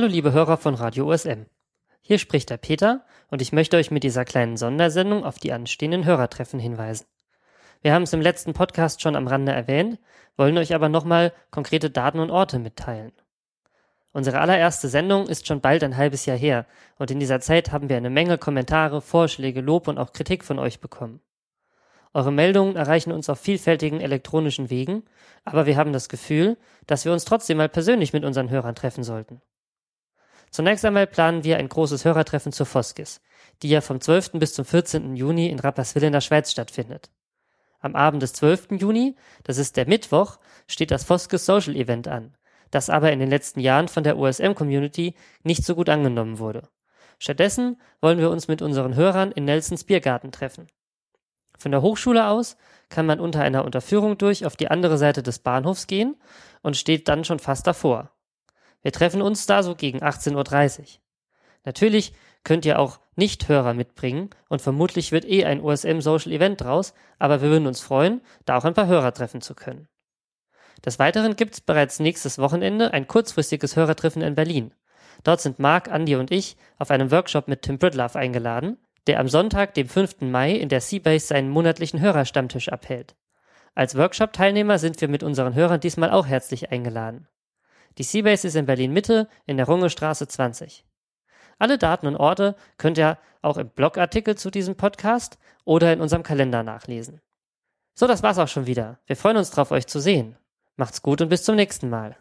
Hallo liebe Hörer von Radio USM. Hier spricht der Peter und ich möchte euch mit dieser kleinen Sondersendung auf die anstehenden Hörertreffen hinweisen. Wir haben es im letzten Podcast schon am Rande erwähnt, wollen euch aber nochmal konkrete Daten und Orte mitteilen. Unsere allererste Sendung ist schon bald ein halbes Jahr her und in dieser Zeit haben wir eine Menge Kommentare, Vorschläge, Lob und auch Kritik von euch bekommen. Eure Meldungen erreichen uns auf vielfältigen elektronischen Wegen, aber wir haben das Gefühl, dass wir uns trotzdem mal persönlich mit unseren Hörern treffen sollten. Zunächst einmal planen wir ein großes Hörertreffen zur Foskis, die ja vom 12. bis zum 14. Juni in Rapperswil in der Schweiz stattfindet. Am Abend des 12. Juni, das ist der Mittwoch, steht das Foskis Social Event an, das aber in den letzten Jahren von der USM-Community nicht so gut angenommen wurde. Stattdessen wollen wir uns mit unseren Hörern in Nelsons Biergarten treffen. Von der Hochschule aus kann man unter einer Unterführung durch auf die andere Seite des Bahnhofs gehen und steht dann schon fast davor. Wir treffen uns da so gegen 18.30 Uhr. Natürlich könnt ihr auch Nicht-Hörer mitbringen und vermutlich wird eh ein OSM Social Event draus, aber wir würden uns freuen, da auch ein paar Hörer treffen zu können. Des Weiteren gibt es bereits nächstes Wochenende ein kurzfristiges Hörertreffen in Berlin. Dort sind Marc, Andy und ich auf einem Workshop mit Tim Bridlove eingeladen, der am Sonntag, dem 5. Mai, in der Seabase seinen monatlichen Hörerstammtisch abhält. Als Workshop-Teilnehmer sind wir mit unseren Hörern diesmal auch herzlich eingeladen. Die Seabase ist in Berlin Mitte in der Rungestraße 20. Alle Daten und Orte könnt ihr auch im Blogartikel zu diesem Podcast oder in unserem Kalender nachlesen. So, das war's auch schon wieder. Wir freuen uns drauf, euch zu sehen. Macht's gut und bis zum nächsten Mal.